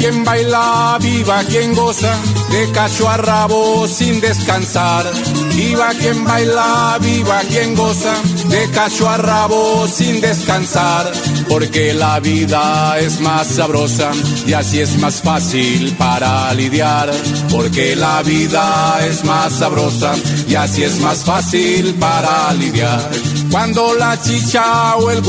Quien baila, viva quien goza, de cacho a rabo sin descansar. Viva quien baila, viva quien goza, de cacho a rabo sin descansar. Porque la vida es más sabrosa y así es más fácil para lidiar. Porque la vida es más sabrosa y así es más fácil para lidiar. Cuando la chicha o el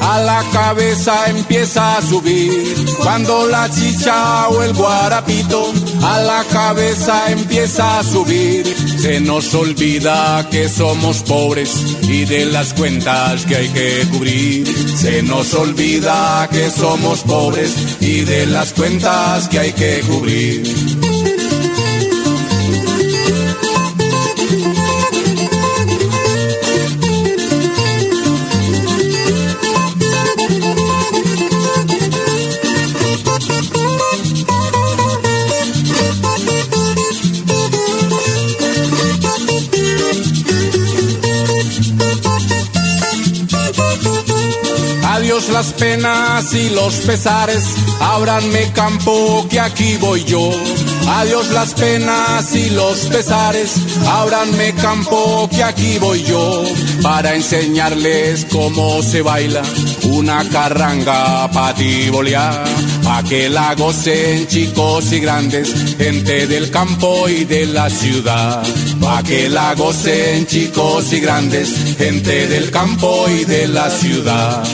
a la cabeza empieza a subir. Cuando la chicha o el guarapito a la cabeza empieza a subir. Se nos olvida que somos pobres y de las cuentas que hay que cubrir. Se nos olvida que somos pobres y de las cuentas que hay que cubrir. Las penas y los pesares, ábranme campo que aquí voy yo. Adiós las penas y los pesares, ábranme campo que aquí voy yo. Para enseñarles cómo se baila una carranga patibolear. Pa' que la gocen chicos y grandes, gente del campo y de la ciudad. Pa' que la gocen chicos y grandes, gente del campo y de la ciudad.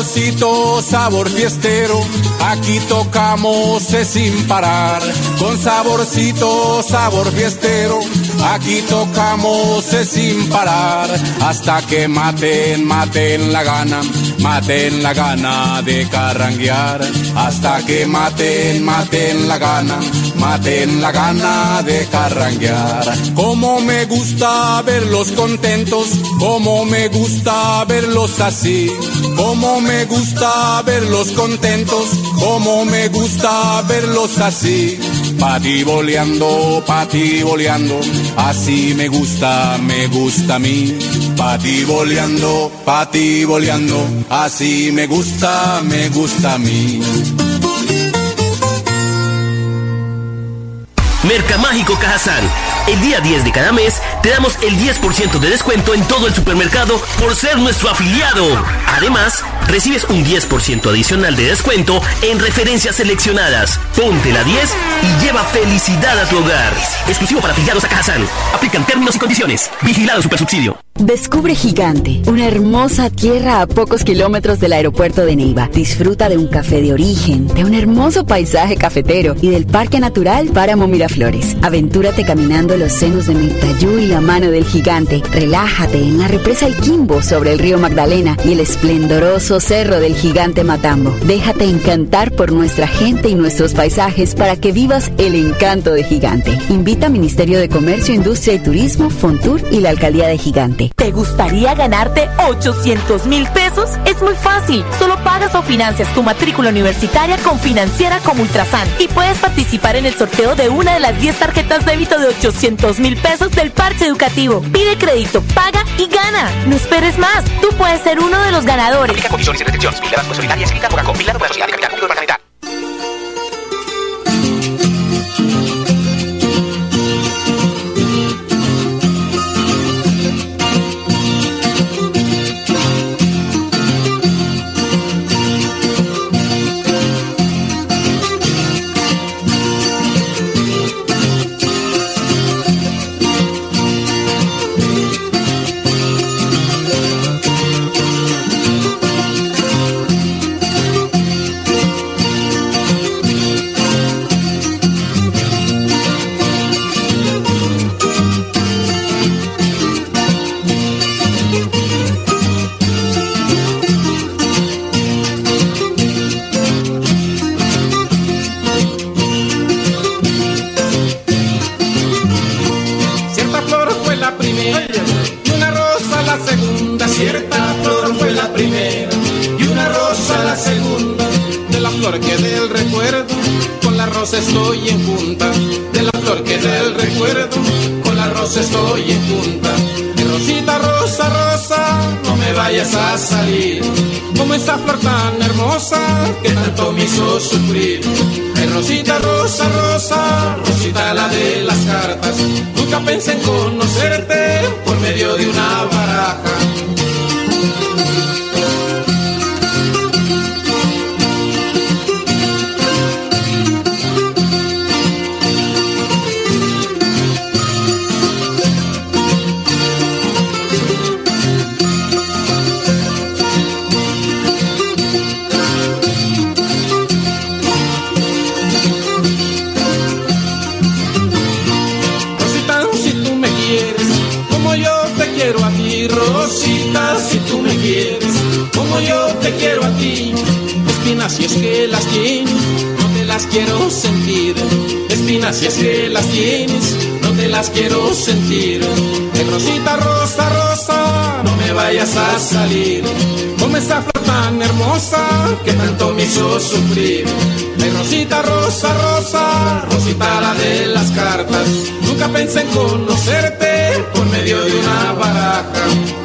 Saborcito, sabor fiestero, aquí tocamos sin parar. Con saborcito, sabor fiestero, aquí tocamos sin parar. Hasta que maten, maten la gana, maten la gana de carranguear. Hasta que maten, maten la gana, maten la gana de carranguear. Como me gusta verlos contentos, como me gusta verlos así. Como me gusta verlos contentos, como me gusta verlos así. Patiboleando, patiboleando, así me gusta, me gusta a mí. Patiboleando, patiboleando, así me gusta, me gusta a mí. Mercamágico Cajazán. El día 10 de cada mes te damos el 10% de descuento en todo el supermercado por ser nuestro afiliado. Además, recibes un 10% adicional de descuento en referencias seleccionadas. Ponte la 10 y lleva felicidad a tu hogar. Exclusivo para afiliados a Cajazán. Aplican términos y condiciones. Vigilado Supersubsidio. Descubre Gigante, una hermosa tierra a pocos kilómetros del aeropuerto de Neiva. Disfruta de un café de origen, de un hermoso paisaje cafetero y del Parque Natural Páramo Miraflores. Aventúrate caminando los senos de Mirtayú y la mano del gigante. Relájate en la represa El Quimbo sobre el río Magdalena y el esplendoroso cerro del gigante Matambo. Déjate encantar por nuestra gente y nuestros paisajes para que vivas el encanto de Gigante. Invita Ministerio de Comercio, Industria y Turismo, Fontur y la Alcaldía de Gigante. ¿Te gustaría ganarte 800 mil pesos? Es muy fácil. Solo pagas o financias tu matrícula universitaria con Financiera como Ultrasan y puedes participar en el sorteo de una de las 10 tarjetas débito de 800 200 mil pesos del parche educativo. Pide crédito, paga y gana. No esperes más. Tú puedes ser uno de los ganadores. Y sufrir. Rosita, Rosa, Rosa, Rosita la de las cartas, nunca pensé en conocerte por medio de una baraja si es que las tienes, no te las quiero sentir. De rosita, rosa, rosa, no me vayas a salir. Como esa flor tan hermosa que tanto me hizo sufrir. De rosita, rosa, rosa, rosita la de las cartas. Nunca pensé en conocerte por medio de una baraja.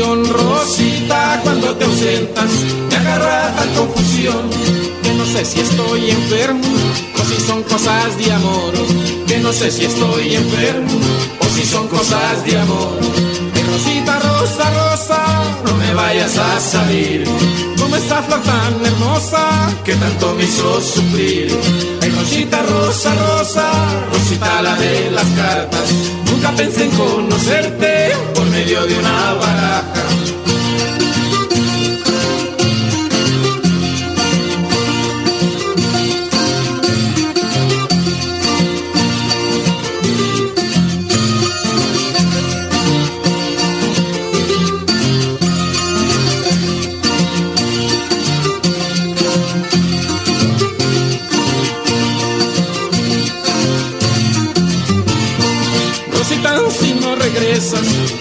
Rosita, cuando te ausentas, me agarra tal confusión, que no sé si estoy enfermo, o si son cosas de amor, que no sé si estoy enfermo, o si son cosas de amor. Que Rosita, Rosa, Rosa, no me vayas a salir, como esa flor tan hermosa, que tanto me hizo sufrir. Ay, Rosita, Rosa, Rosa, Rosita la de las cartas nunca pensé en conocerte por medio de una baraja.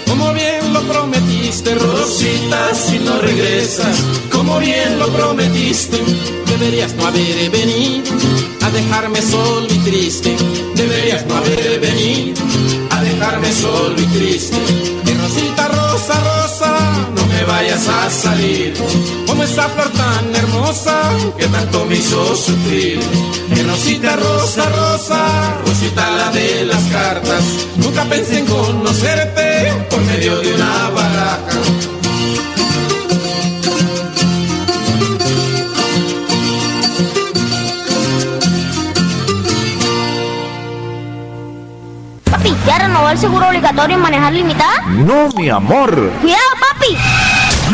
como bien lo prometiste, Rosita, si no regresas, como bien lo prometiste, deberías no haber venido a dejarme solo y triste, deberías no haber venido a dejarme solo y triste, que Rosita, Rosa, Rosa, no me vayas a salir como esa flor tan hermosa que tanto me hizo sufrir. Menosita rosa, rosa, rosita la de las cartas. Nunca pensé en conocerte por medio de una baraja. Papi, ¿ya renovó el seguro obligatorio y manejar limitada? No, mi amor. Cuidado, papi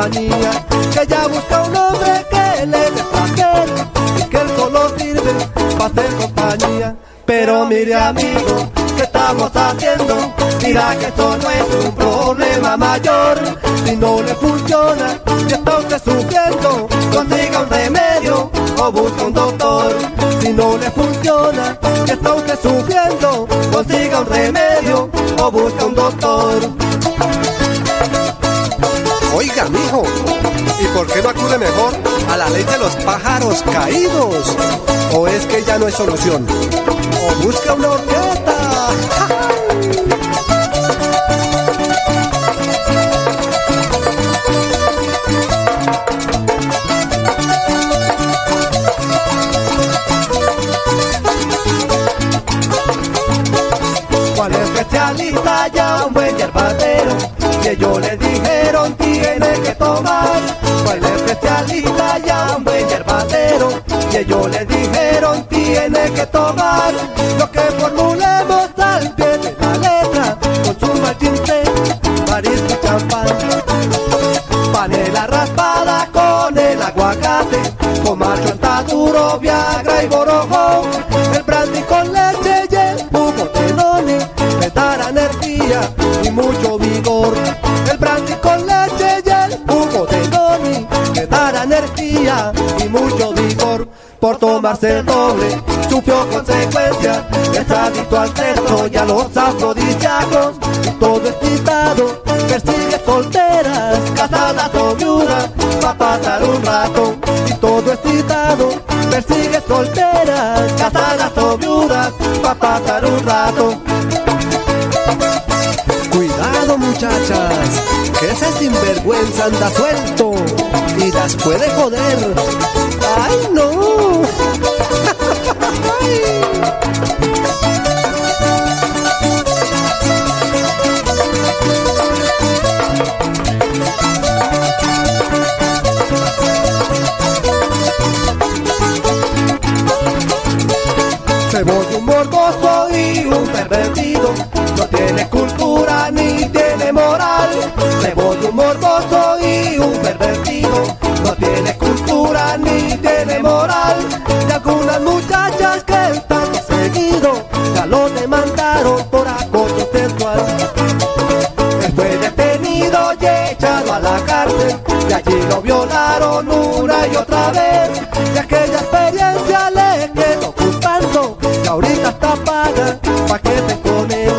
Que ya busca un hombre que le dé placer que él solo sirve para hacer compañía. Pero mire amigo, ¿qué estamos haciendo? Mira que esto no es un problema mayor. Si no le funciona, si está usted sufriendo, consiga un remedio o busca un doctor. Si no le funciona, si está usted sufriendo, consiga un remedio o busca un doctor. Por qué no acude mejor a la ley de los pájaros caídos? ¿O es que ya no hay solución? ¿O busca una orquesta? Viagra y borojo. El brandy con leche y el jugo de noni. Me dará energía y mucho vigor. El brandy con leche y el jugo de noni. Me dará energía y mucho vigor. Por tomarse el doble, sufrió consecuencias. Es adicto al sexo y a los afrodisíacos. Todo excitado, persigue solteras, casadas o viudas, pa' pasar un rato. Y todo excitado, persigue solteras, casadas o viudas, pa' pasar un rato. Cuidado muchachas, que ese sinvergüenza anda suelto y las puede joder. ¡Ay no! y otra vez y aquella experiencia le quedó gustando y ahorita está paga pa' que te con él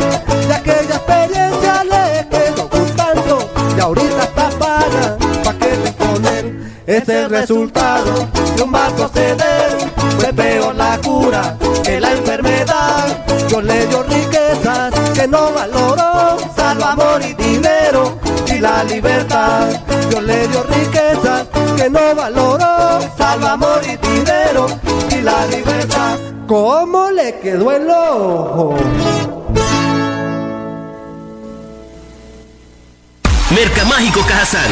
y aquella experiencia le quedó gustando y ahorita está paga pa' que te con él es el resultado de un vaso ceder fue peor la cura que la enfermedad Dios le dio riquezas que no valoró salvo amor y dinero y la libertad Dios le dio riquezas que no valoró salvo amor y dinero y la libertad ¿Cómo le quedó el ojo? Mercamágico Cajazán.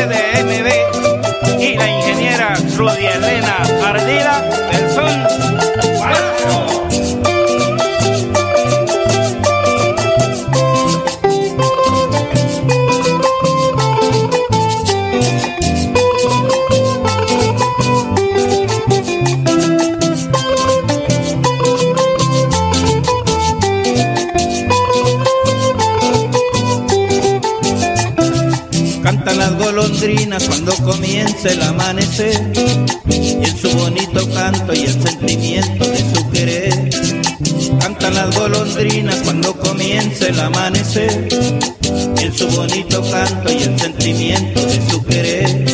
CDMD y la ingeniera Rudy Elena Ardila comienza el amanecer y en su bonito canto y el sentimiento de su querer. Cantan las golondrinas cuando comienza el amanecer y en su bonito canto y el sentimiento de su querer.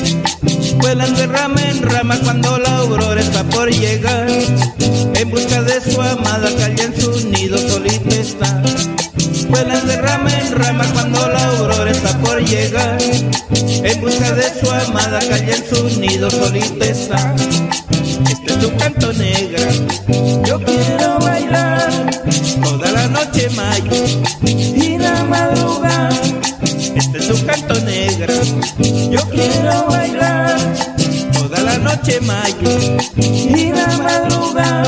Vuelan de rama en rama cuando la aurora está por llegar. En busca de su amada que allá en su nido solita está. Vuelan de rama en rama cuando la aurora está por llegar. En busca de su amada allá en su nido solita está. Este es tu canto negra. Yo quiero bailar toda la noche mayo y la madrugada. Este es tu canto negra. Yo quiero bailar toda la noche mayo y la madrugada.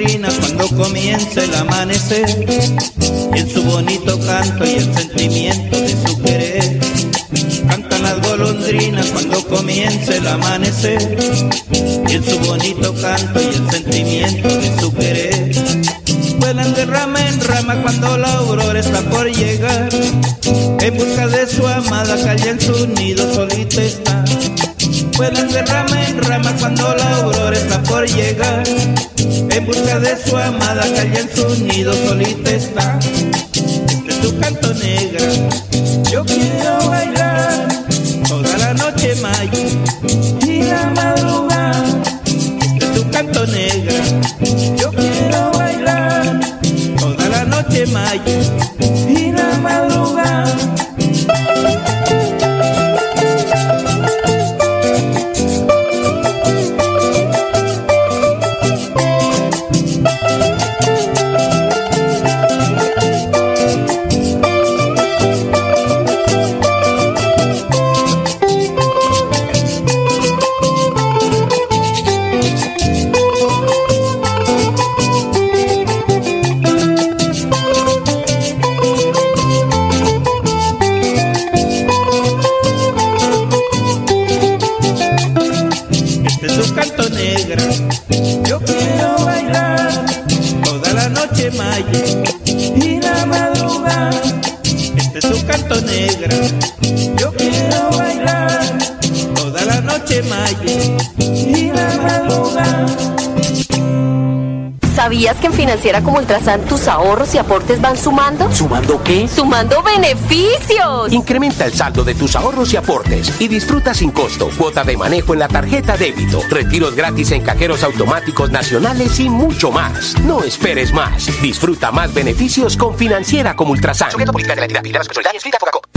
Cuando comienza el amanecer y en su bonito canto y el sentimiento de su querer. Cantan las golondrinas cuando comienza el amanecer y en su bonito canto y el sentimiento de su querer. Vuelan de rama en rama cuando la aurora está por llegar. En busca de su amada que allá en su nido solita está. Vuelan de rama en rama cuando la aurora está por llegar. En busca de su amada que allá en su nido solita está. Este es tu canto negra. Yo quiero bailar toda la noche mayo y la madrugada. Este es tu canto negra. Yo quiero bailar toda la noche mayo y negra. Yo quiero bailar toda la noche maya y la madrugada. ¿Sabías que en Financiera como Ultrasan tus ahorros y aportes van sumando? ¿Sumando qué? ¡Sumando beneficios! Incrementa el saldo de tus ahorros y aportes y disfruta sin costo cuota de manejo en la tarjeta débito, retiros gratis en cajeros automáticos nacionales y mucho más. No esperes más. Disfruta más beneficios con Financiera como Ultrasan.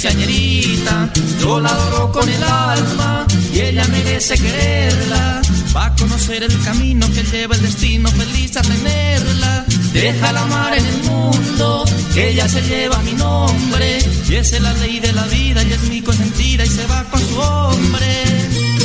Quinceañerita. Yo la adoro con el alma y ella merece quererla. Va a conocer el camino que lleva el destino feliz a tenerla. Déjala amar en el mundo, ella se lleva mi nombre. Y esa es la ley de la vida y es mi consentida y se va con su hombre.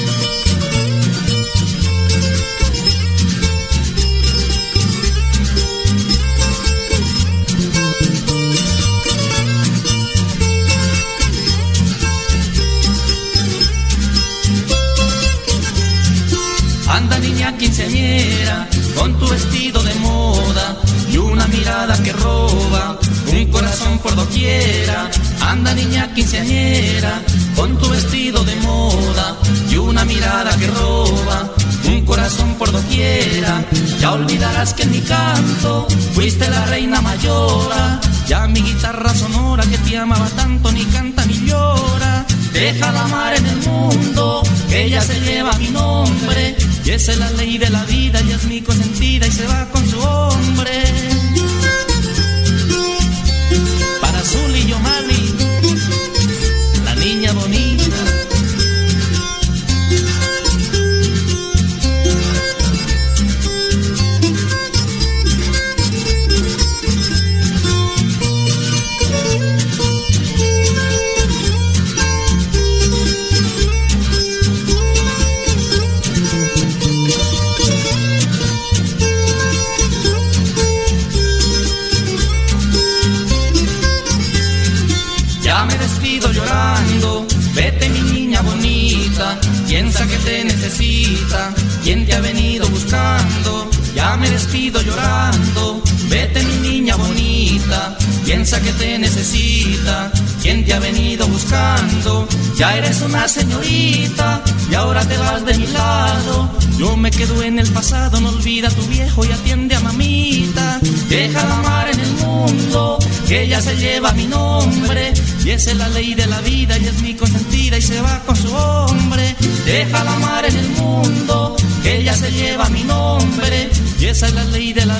Quinceañera, con tu vestido de moda y una mirada que roba, un corazón por doquiera. Anda niña quinceañera, con tu vestido de moda y una mirada que roba, un corazón por doquiera. Ya olvidarás que en mi canto fuiste la reina mayora, ya mi guitarra sonora que te amaba tanto ni canta ni llora. Déjala amar en el mundo, ella se lleva mi nombre. Y esa es la ley de la vida y es mi consentida y se va con su hombre. Llorando, vete mi niña bonita, piensa que te necesita, quien te ha venido buscando. Ya eres una señorita y ahora te vas de mi lado. Yo me quedo en el pasado, no olvida a tu viejo y atiende a mamita. Déjala amar en el mundo, que ella se lleva mi nombre. Y esa es la ley de la vida y es mi consentida y se va con su hombre. Déjala amar en el mundo, que ella se lleva mi nombre. Esa es la ley de la